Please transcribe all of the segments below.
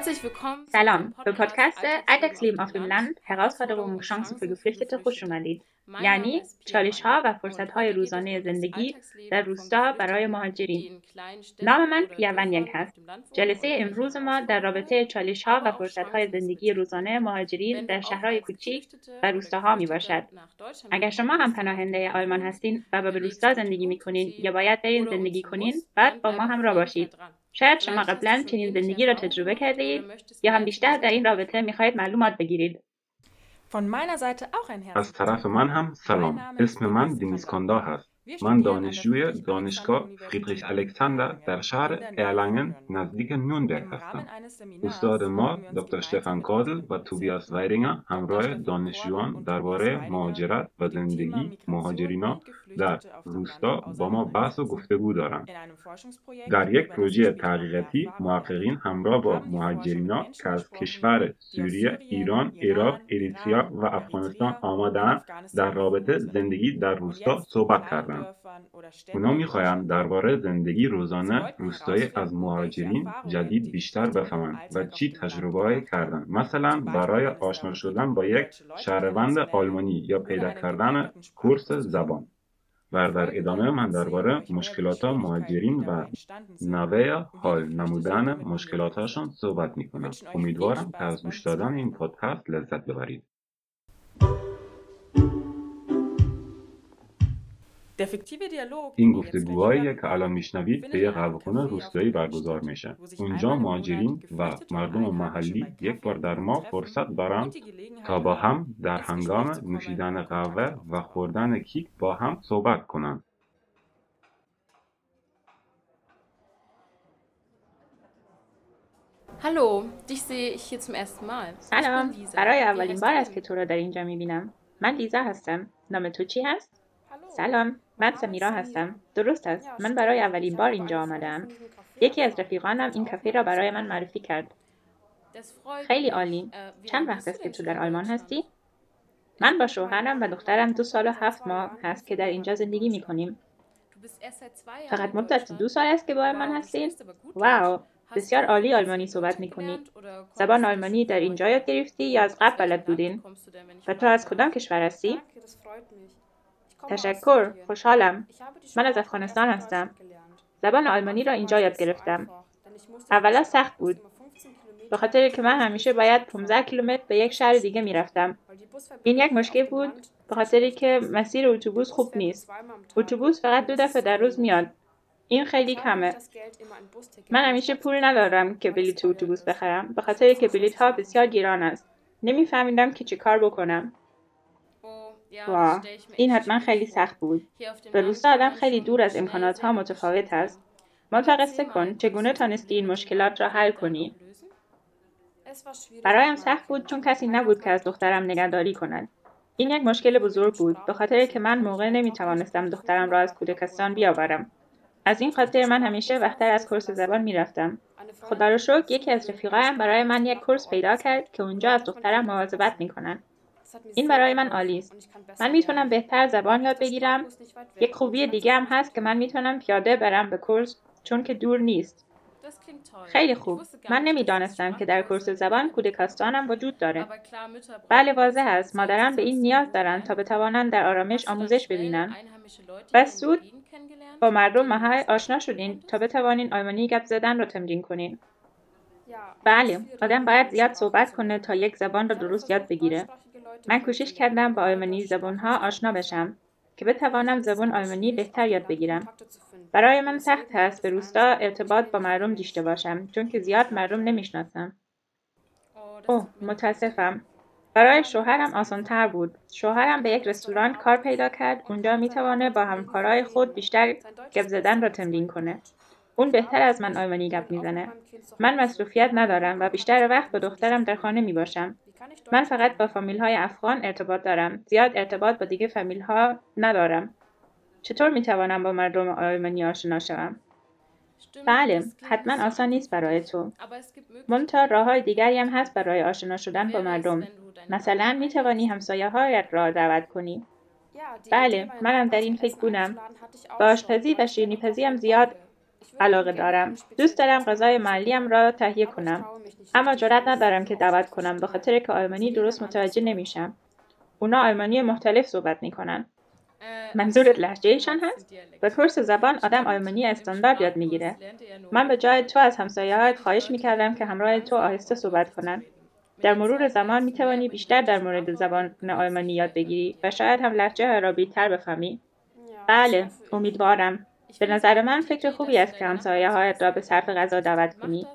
Herzlich willkommen سلام به پادکست Alltagsleben auf dem Land Herausforderungen und Chancen für Geflüchtete خوش اومدید یعنی چالش ها و فرصت های روزانه زندگی در روستا برای مهاجرین نام من پیا ونینگ هست جلسه امروز ما در رابطه چالش ها و فرصت های زندگی روزانه مهاجرین در شهرهای کوچیک و روستاها می باشد اگر شما هم پناهنده آلمان هستین و به روستا زندگی می کنین یا باید برین زندگی کنین بعد با ما همراه باشید شاید شما قبلا چنین زندگی را تجربه کرده اید یا هم بیشتر در این رابطه می‌خواهید معلومات بگیرید. از طرف من هم سلام. اسم من دینیس کاندا هست. من دانشجوی دانشگاه فریدریش الکساندر در شهر ارلنگن نزدیک نونبرگ هستم. استاد ما دکتر شتفان کادل و توبیاس ویرینگر همراه دانشجویان درباره مهاجرت و زندگی مهاجرینا در روستا با ما بحث و گفتگو دارند. در یک پروژه تحقیقاتی محققین همراه با مهاجرینا که از کشور سوریه، ایران، عراق، اریتریا و افغانستان آمدن در رابطه زندگی در روستا صحبت کردند. اونا می‌خواهند درباره زندگی روزانه روستایی از مهاجرین جدید بیشتر بفهمند و چی تجربه کردن. مثلا برای آشنا شدن با یک شهروند آلمانی یا پیدا کردن کورس زبان و در ادامه من درباره مشکلات مهاجرین و نوه حال نمودن مشکلاتشان صحبت می‌کنم. امیدوارم که از گوش دادن این پادکست لذت ببرید. این گفتگوهایی که الان میشنوید به یک قهوهخانه روستایی برگزار میشه. اونجا مهاجرین و مردم محلی یک بار در ماه فرصت دارند تا با هم در هنگام نوشیدن قهوه و خوردن کیک با هم صحبت کنند. Hallo, dich sehe ich hier zum ersten Mal. سلام. برای اولین بار است که تو را در اینجا می‌بینم. من لیزا هستم. نام تو چی هست؟ سلام. من سمیرا هستم درست است من برای اولین بار اینجا آمدم یکی از رفیقانم این کافه را برای من معرفی کرد خیلی عالی چند وقت است که تو در آلمان هستی من با شوهرم و دخترم دو سال و هفت ماه هست که در اینجا زندگی می کنیم. فقط مدت دو سال است که با من هستین؟ واو بسیار عالی آلمانی صحبت می کنید. زبان آلمانی در اینجا یاد گرفتی یا از قبل بلد بودین؟ و تو از کدام کشور هستی؟ تشکر خوشحالم. من از افغانستان هستم. زبان آلمانی را اینجا یاد گرفتم. اولا سخت بود. به خاطر که من همیشه باید 15 کیلومتر به یک شهر دیگه می‌رفتم. این یک مشکل بود به خاطر که مسیر اتوبوس خوب نیست. اتوبوس فقط دو دفعه در روز میاد. این خیلی کمه. من همیشه پول ندارم که بلیط اتوبوس بخرم. به خاطر که بلیط ها بسیار گیران است. نمیفهمیدم که چی کار بکنم. وا. این حتما خیلی سخت بود. به روستا آدم خیلی دور از امکانات ها متفاوت است. متوقع کن چگونه تانستی این مشکلات را حل کنی؟ برایم سخت بود چون کسی نبود که از دخترم نگهداری کند. این یک مشکل بزرگ بود. به خاطر که من موقع نمی توانستم دخترم را از کودکستان بیاورم. از این خاطر من همیشه وقتر از کورس زبان می‌رفتم. خدا رو شکر یکی از رفیقایم برای من یک کورس پیدا کرد که اونجا از دخترم مواظبت می‌کنند این برای من عالی است. من می‌تونم بهتر زبان یاد بگیرم. یک خوبی دیگه هم هست که من می‌تونم پیاده برم به کورس چون که دور نیست. خیلی خوب. من نمی‌دانستم که در کورس زبان کودکستانم وجود داره. بله واضح است. مادرم به این نیاز دارند تا بتوانند در آرامش آموزش ببینند و سود با مردم محل آشنا شدین تا بتوانین آلمانی گپ زدن را تمرین کنین. بله آدم باید زیاد صحبت کنه تا یک زبان را درست یاد بگیره. من کوشش کردم با آلمانی زبانها آشنا بشم که بتوانم زبان آلمانی بهتر یاد بگیرم. برای من سخت است به روستا ارتباط با مردم داشته باشم چون که زیاد مردم نمی‌شناسم. اوه متاسفم. برای شوهرم آسانتر بود. شوهرم به یک رستوران کار پیدا کرد. اونجا می‌توانه با همکارای خود بیشتر گپ زدن را تمرین کنه. اون بهتر از من آلمانی گپ می‌زنه. من مصروفیت ندارم و بیشتر وقت با دخترم در خانه می باشم من فقط با فامیل های افغان ارتباط دارم. زیاد ارتباط با دیگه فامیل ها ندارم. چطور می توانم با مردم آلمانی آشنا شوم؟ بله حتما آسان نیست برای تو. منتها راه های دیگری هم هست برای آشنا شدن با مردم. مثلا می توانی همسایه هایت را دعوت کنی. بله منم در این فکر بودم. با آشپزی و شیرینی پزی هم زیاد علاقه دارم. دوست دارم غذای محلیم را تهیه کنم. اما جرأت ندارم که دعوت کنم به خاطر که آلمانی درست متوجه نمیشم. اونا آلمانی مختلف صحبت می‌کنن. منظورت ایشان هست؟ به کورس زبان آدم آلمانی استاندارد یاد می‌گیره. من به جای تو از همسایه‌هایت خواهش می‌کردم که همراه تو آهسته صحبت کنن. در مرور زمان می توانی بیشتر در مورد زبان آلمانی یاد بگیری و شاید هم لحجه را بیتر بفهمی. بله، امیدوارم. به نظر من فکر خوبی است که همسایه هایت را به صرف غذا دعوت کنی.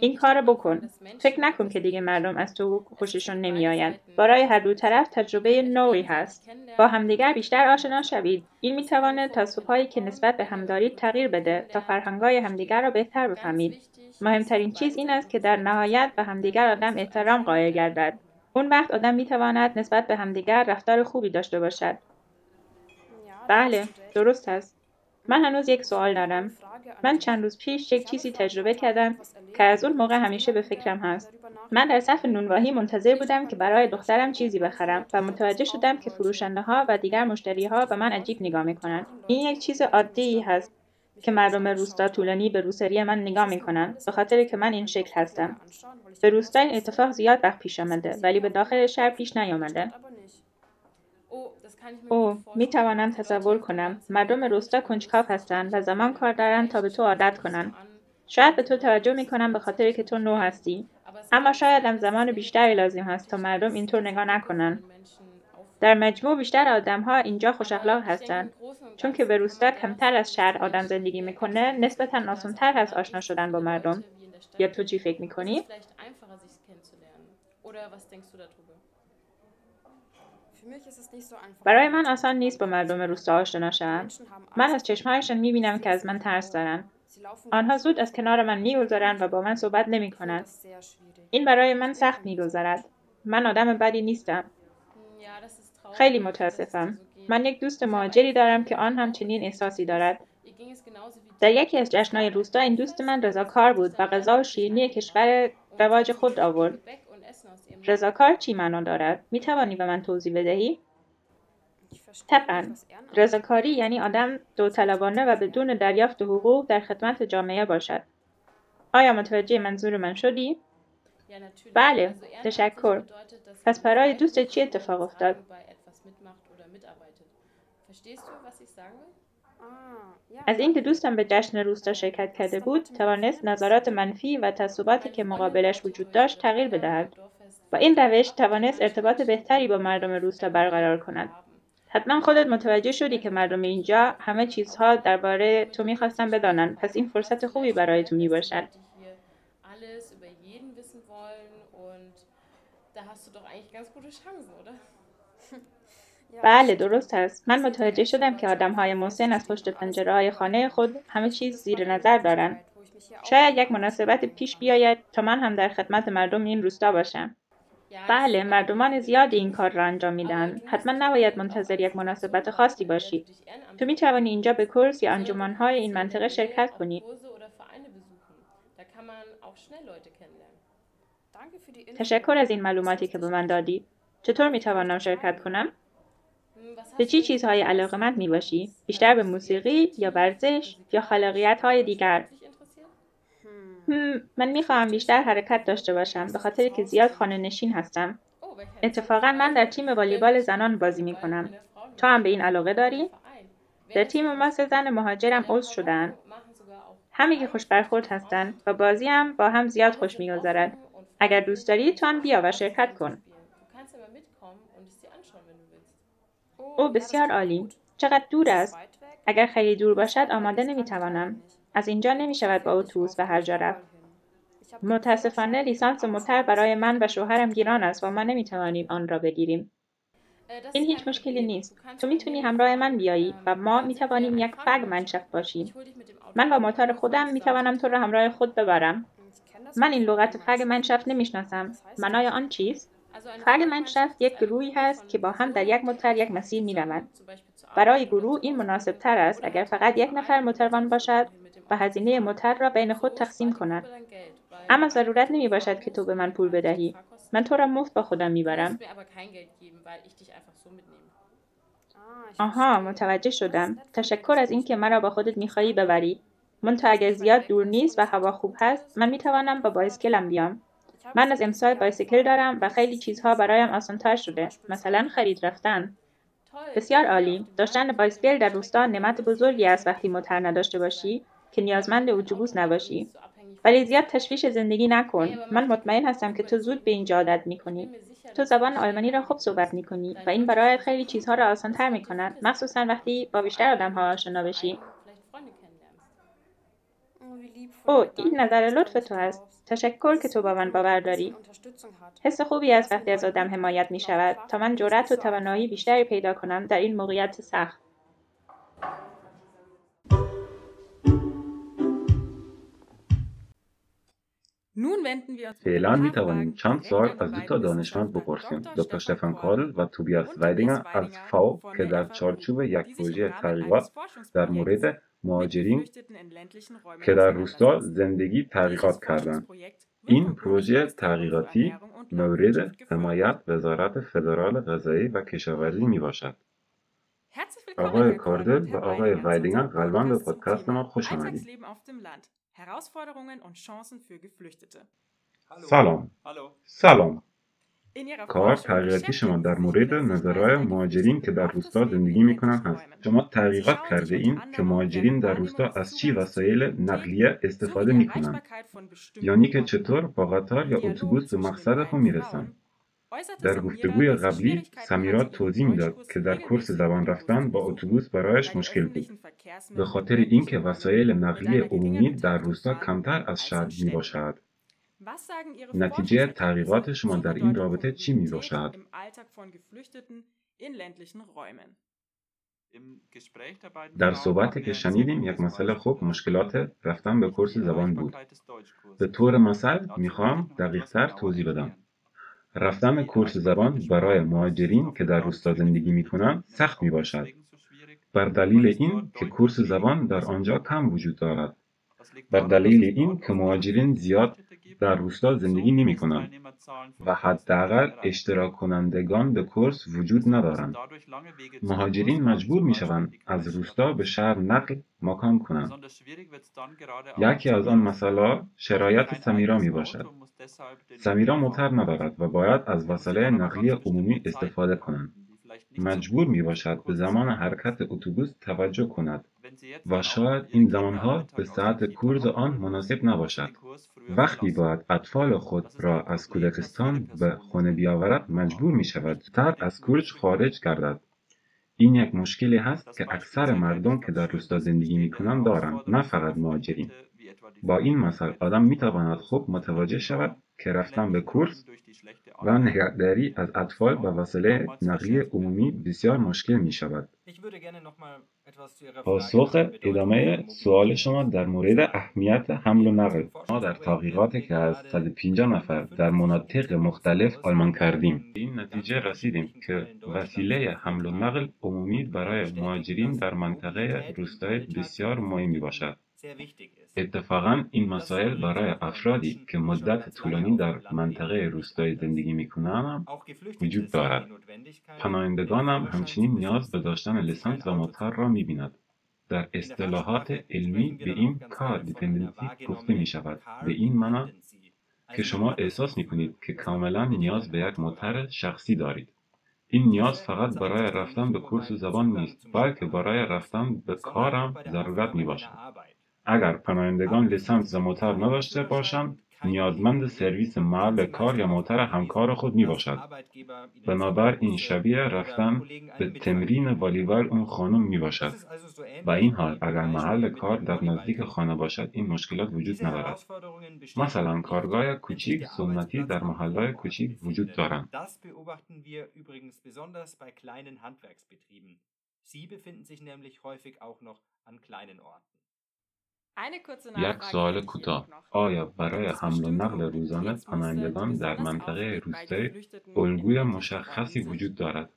این کار بکن. فکر نکن که دیگه مردم از تو خوششون نمیآیند. برای هر دو طرف تجربه نوعی هست. با همدیگر بیشتر آشنا شوید. این می‌تواند تعصبهایی که نسبت به هم دارید تغییر بده تا فرهنگهای همدیگر را بهتر بفهمید. مهمترین چیز این است که در نهایت به همدیگر آدم احترام قائل گردد. اون وقت آدم می‌تواند نسبت به همدیگر رفتار خوبی داشته باشد. بله، درست است. من هنوز یک سوال دارم. من چند روز پیش یک چیزی تجربه کردم که از اون موقع همیشه به فکرم هست. من در صف نونواهی منتظر بودم که برای دخترم چیزی بخرم و متوجه شدم که فروشنده ها و دیگر مشتری ها به من عجیب نگاه می‌کنند. این یک چیز عادی هست که مردم روستا طولانی به روسری من نگاه می‌کنند به خاطر که من این شکل هستم. به روستا این اتفاق زیاد وقت پیش آمده ولی به داخل شهر پیش نیامده. او می توانم تصور کنم. مردم روستا کنجکاو هستند و زمان کار دارند تا به تو عادت کنند شاید به تو توجه می کنم به خاطر که تو نو هستی. اما شاید هم زمان بیشتری لازم هست تا مردم اینطور نگاه نکنند در مجموع بیشتر آدم ها اینجا خوش اخلاق هستند چون که به روستا کمتر از شهر آدم زندگی می‌کنه نسبتا آسانتر هست آشنا شدن با مردم. یا تو چی فکر می‌کنی؟ برای من آسان نیست با مردم روستا آشنا شوم من از چشمهایشان می‌بینم که از من ترس دارند آنها زود از کنار من میگذرند و با من صحبت نمی‌کنند. این برای من سخت میگذرد. من آدم بدی نیستم. خیلی متاسفم. من یک دوست مهاجری دارم که آن هم چنین احساسی دارد. در یکی از جشنهای روستا این دوست من رضاکار بود و غذا و شیرینی کشور رواج خود آورد. رضاکار چی معنا دارد؟ می توانی به من توضیح بدهی؟ طبعا. رضاکاری یعنی آدم داوطلبانه و بدون دریافت حقوق در خدمت جامعه باشد. آیا متوجه منظور من شدی؟ بله تشکر. پس برای دوست چی اتفاق افتاد؟ از اینکه دوستم به جشن روستا شرکت کرده بود توانست نظرات منفی و تصوباتی که مقابلش وجود داشت تغییر بدهد. با این روش توانست ارتباط بهتری با مردم روستا برقرار کند. حتما خودت متوجه شدی که مردم اینجا همه چیزها درباره تو می‌خواستن بدانند پس این فرصت خوبی برای تو می‌باشد. بله درست است. من متوجه شدم که آدم های محسن از پشت پنجره های خانه خود همه چیز زیر نظر دارند شاید یک مناسبت پیش بیاید تا من هم در خدمت مردم این روستا باشم. بله مردمان زیادی این کار را انجام میدن. حتما نباید منتظر یک مناسبت خاصی باشی. تو می توانی اینجا به کورس یا های این منطقه شرکت کنی. تشکر از این معلوماتی که به من دادی. چطور می توانم شرکت کنم؟ به چی چیزهای علاقمند می باشی؟ بیشتر به موسیقی یا ورزش یا خلاقیت های دیگر؟ من می‌خواهم بیشتر حرکت داشته باشم به خاطر که زیاد خانه نشین هستم. اتفاقا من در تیم والیبال زنان بازی می کنم. تو هم به این علاقه داری؟ در تیم ما سه زن مهاجرم عضو شدن. همه خوش برخورد هستند و بازی هم با هم زیاد خوش میگذرد. اگر دوست داری تو هم بیا و شرکت کن. او بسیار عالی. چقدر دور است؟ اگر خیلی دور باشد آماده نمی‌توانم. از اینجا نمی شود با اتوبوس به هر جا رفت. متاسفانه لیسانس موتر برای من و شوهرم گیران است و ما نمی‌توانیم آن را بگیریم. این هیچ مشکلی نیست. تو می‌تونی همراه من بیایی و ما می‌توانیم یک فگ منشف باشیم. من با موتور خودم می‌توانم تو را همراه خود ببرم. من این لغت فگ منشف نمی‌شناسم. منای آن چیست؟ فگ منشف یک گروهی هست که با هم در یک موتر یک مسیر می‌روند. برای گروه این مناسب تر است اگر فقط یک نفر موتروان باشد و هزینه موتر را بین خود تقسیم کند. اما ضرورت نمی باشد که تو به من پول بدهی. من تو را مفت با خودم می‌برم. آها متوجه شدم. تشکر از اینکه مرا با خودت می‌خواهی ببری. منتها اگر زیاد دور نیست و هوا خوب هست من می‌توانم با بایسکلم بیام من از امسال بایسکل دارم و خیلی چیزها برایم آسانتر شده مثلا خرید رفتن بسیار عالی داشتن بایسکل در روستا نعمت بزرگی است وقتی موتر نداشته باشی که نیازمند اتوبوس نباشی. ولی زیاد تشویش زندگی نکن. من مطمئن هستم که تو زود به اینجا عادت می‌کنی. تو زبان آلمانی را خوب صحبت می‌کنی و این برای خیلی چیزها را آسانتر می‌کند. مخصوصا وقتی با بیشتر آدمها آشنا بشی. او این نظر لطف تو است. تشکر که تو با من باور داری. حس خوبی است وقتی از آدم حمایت می شود تا من جرأت و توانایی بیشتری پیدا کنم در این موقعیت سخت. فعلا می توانیم چند سوال از دو تا دانشمند بپرسیم دکتر شتفان کارل و توبیاس ویدینگر از فاو که در چارچوب یک پروژه تحقیقات در مورد مهاجرین که در روستا زندگی تحقیقات کردند این پروژه تحقیقاتی مورد حمایت وزارت فدرال غذایی و کشاورزی می باشد آقای کاردل و آقای ویدینگر قلبا به پادکست ما خوش آمدید سلام سلام کار تحقیقاتی شما در مورد نظرهای مهاجرین که در روستا زندگی می‌کنند هست شما تحقیقات کرده این که مهاجرین در روستا از چی وسایل نقلیه استفاده می‌کنند یعنی که چطور با قطار یا اتوبوس به مقصد خود می‌رسند در گفتگوی قبلی سمیرا توضیح می‌داد که در کورس زبان رفتن با اتوبوس برایش مشکل بود. به خاطر اینکه وسایل نقلیه عمومی در روستا کمتر از شهر می باشد نتیجه تحقیقات شما در این رابطه چی می باشد؟ در صحبتی که شنیدیم یک مسئله خوب مشکلات رفتن به کورس زبان بود. به طور مثل می‌خوام دقیقتر توضیح بدم. رفتن کورس زبان برای مهاجرین که در روستا زندگی می‌کنند سخت می باشد بر دلیل این که کورس زبان در آنجا کم وجود دارد. بر دلیل این که مهاجرین زیاد در روستا زندگی نمی کنند و حداقل اشتراک کنندگان به کورس وجود ندارند. مهاجرین مجبور می شوند از روستا به شهر نقل مکان کنند. یکی از آن مسئله شرایط سمیرا می باشد. سمیرا موتر ندارد و باید از وسایل نقلیه عمومی استفاده کنند. مجبور می باشد به زمان حرکت اتوبوس توجه کند و شاید این زمانها به ساعت کورس آن مناسب نباشد. وقتی باید اطفال خود را از کودکستان به خانه بیاورد مجبور می شود زودتر از کورس خارج گردد. این یک مشکلی هست که اکثر مردم که در روستا زندگی می کنند دارند نه فقط مهاجرین با این مثل آدم می تواند خوب متوجه شود که رفتن به کورس و نگهداری از اطفال و وسایل نقلیه عمومی بسیار مشکل می شود. پاسخ ادامه سوال شما در مورد اهمیت حمل و نقل. ما در تحقیقاتی که از 150 نفر در مناطق مختلف آلمان کردیم. این نتیجه رسیدیم که وسیله حمل و نقل عمومی برای مهاجرین در منطقه روستایی بسیار مهمی باشد. اتفاقا این مسائل برای افرادی که مدت طولانی در منطقه روستایی زندگی می‌کنند وجود دارد. پناهندگان هم همچنین نیاز به داشتن لسانس و موتر را می‌بیند. در اصطلاحات علمی به این کار دیپندنسی گفته می شود به این معنا که شما احساس می کنید که کاملا نیاز به یک موتر شخصی دارید. این نیاز فقط برای رفتن به کورس زبان نیست بلکه برای رفتن به کارم ضرورت می باشد اگر پناهندگان لیسانس موتر نداشته باشند نیازمند سرویس محل کار یا موتر همکار خود می باشد. این شبیه رفتن به تمرین والیبال اون خانم می باشد. با این حال اگر محل کار در نزدیک خانه باشد این مشکلات وجود ندارد. مثلا کارگاه کوچیک سنتی در محلهای کوچیک وجود دارند. Sie befinden sich nämlich häufig auch noch an kleinen Orten. یک سوال کوتاه. آیا برای حمل و نقل روزانه پناهندگان در منطقه روستایی الگوی مشخصی وجود دارد؟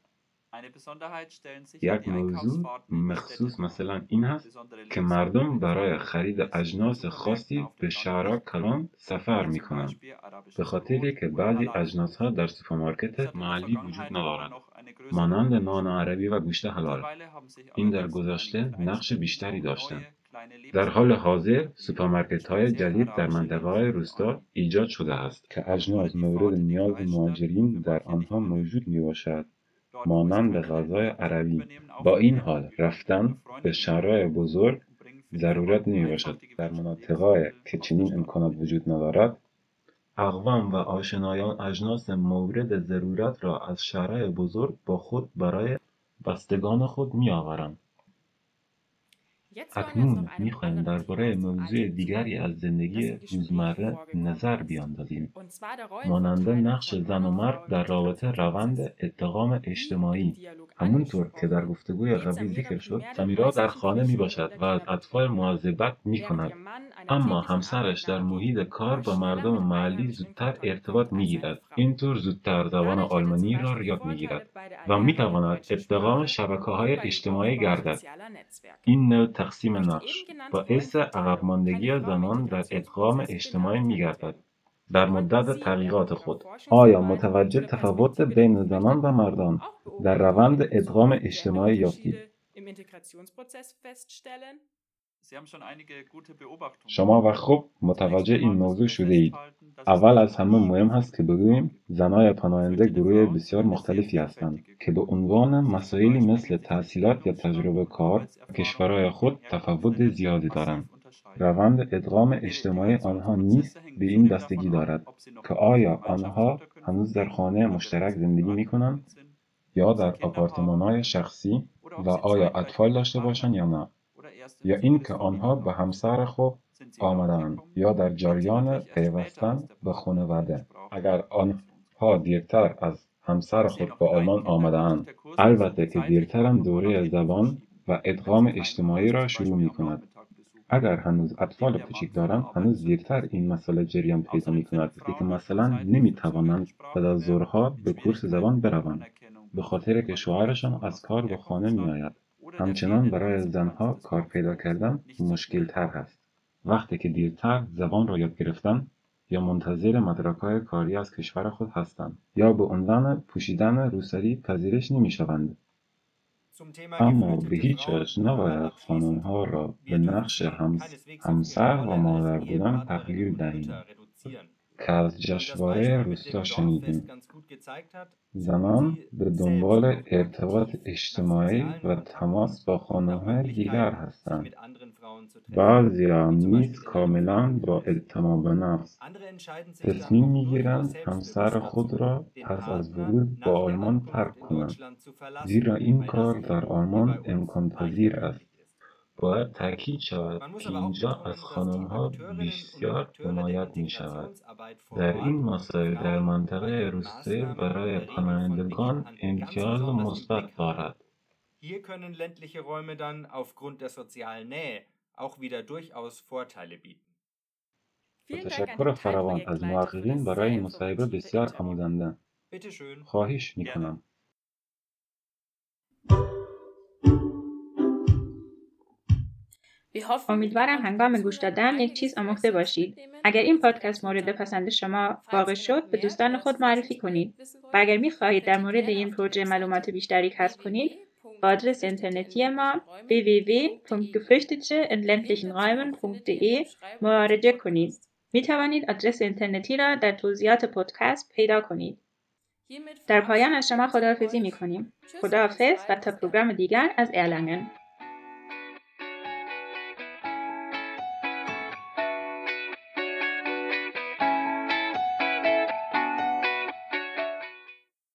یک موضوع مخصوص مثلا این هست که مردم برای خرید اجناس خاصی به شهرها کلان سفر می کنند به خاطری که بعضی اجناس ها در سوپرمارکت محلی وجود ندارند. مانند نان عربی و گوشت حلال. این در گذشته نقش بیشتری داشتند. در حال حاضر سوپرمارکت های جدید در منطقه های روستا ایجاد شده است. که اجناس مورد نیاز مهاجرین در آنها موجود می باشد مانند غذای عربی. با این حال رفتن به شهرهای بزرگ ضرورت نمی باشد. در مناطقهای که چنین امکانات وجود ندارد اقوام و آشنایان اجناس مورد ضرورت را از شهرهای بزرگ با خود برای بستگان خود می آورند اکنون می‌خواهیم درباره موضوع دیگری از زندگی روزمره نظر بیاندازیم. مانند نقش زن و مرد در رابطه روند ادغام اجتماعی. همونطور که در گفتگوی قبلی ذکر شد سمیرا در خانه می باشد و از اطفال مواظبت می کند اما همسرش در محیط کار با مردم محلی زودتر ارتباط می گیرد اینطور زودتر زبان آلمانی را یاد می گیرد و می تواند ادغام شبکه های اجتماعی گردد. این نوع تقسیم نقش باعث عقب ماندگی زنان در ادغام اجتماعی می گردد در مدت تحقیقات خود آیا متوجه تفاوت بین زنان و مردان در روند ادغام اجتماعی یافتید شما و خوب متوجه این موضوع شده اید اول از همه مهم هست که بگوییم زنای پناهنده گروه بسیار مختلفی هستند که به عنوان مسائلی مثل تحصیلات یا تجربه کار کشورهای خود تفاوت زیادی دارند روند ادغام اجتماعی آنها نیز به این بستگی دارد که آیا آنها هنوز در خانه مشترک زندگی می کنند یا در آپارتمانهای شخصی و آیا اطفال داشته باشند یا نه؟ یا اینکه آنها به همسر خود آمدند یا در جریان پیوستن به خانواده. اگر آنها دیرتر از همسر خود به آلمان آمدهاند البته که دیرتر دوره زبان و ادغام اجتماعی را شروع می کند اگر هنوز اطفال کوچک دارند هنوز دیرتر این مسئله جریان پیدا می کند که مثلا نمی توانند بعد از ظهرها به کورس زبان بروند. به خاطر که شوهرشان از کار به خانه می آید همچنان برای زنها کار پیدا کردن مشکل تر هست. وقتی که دیرتر زبان را یاد گرفتن یا منتظر مدرکهای کاری از کشور خود هستند یا به عنوان پوشیدن روسری پذیرش نمی شوند. اما به هیچ وجه نباید خانمها را به نقش همسر و مادر بودن تغییر دهیم. از جشنواره روستا شنیدیم زنان به دنبال ارتباط اجتماعی و تماس با خانمهای دیگر هستند. بعضیا نیز کاملا با اعتماد به نفس تصمیم می‌گیرند همسر خود را پس از ورود به آلمان ترک کنند. زیرا این کار در آلمان امکان پذیر است. باید تاکید شود که اینجا از خانمها بسیار حمایت می شود در این مسائل در منطقه روستایی برای پناهندگان امتیاز مثبت دارد. Hier können ländliche Räume dann aufgrund der sozialen Nähe auch wieder durchaus Vorteile bieten. تشکر فراوان از محققین برای مصاحبه بسیار آموزنده. خواهش می‌کنم. امیدوارم هنگام گوش دادن یک چیز آموخته باشید. اگر این پادکست مورد پسند شما واقع شد به دوستان خود معرفی کنید و اگر می خواهید در مورد این پروژه معلومات بیشتری کسب کنید با آدرس اینترنتی ما www.geflüchteteindländlichenräumen.de مراجعه کنید. می توانید آدرس اینترنتی را در توضیحات پادکست پیدا کنید. در پایان از شما خداحافظی می کنیم. خداحافظ و تا پروگرام دیگر از ارلنگن.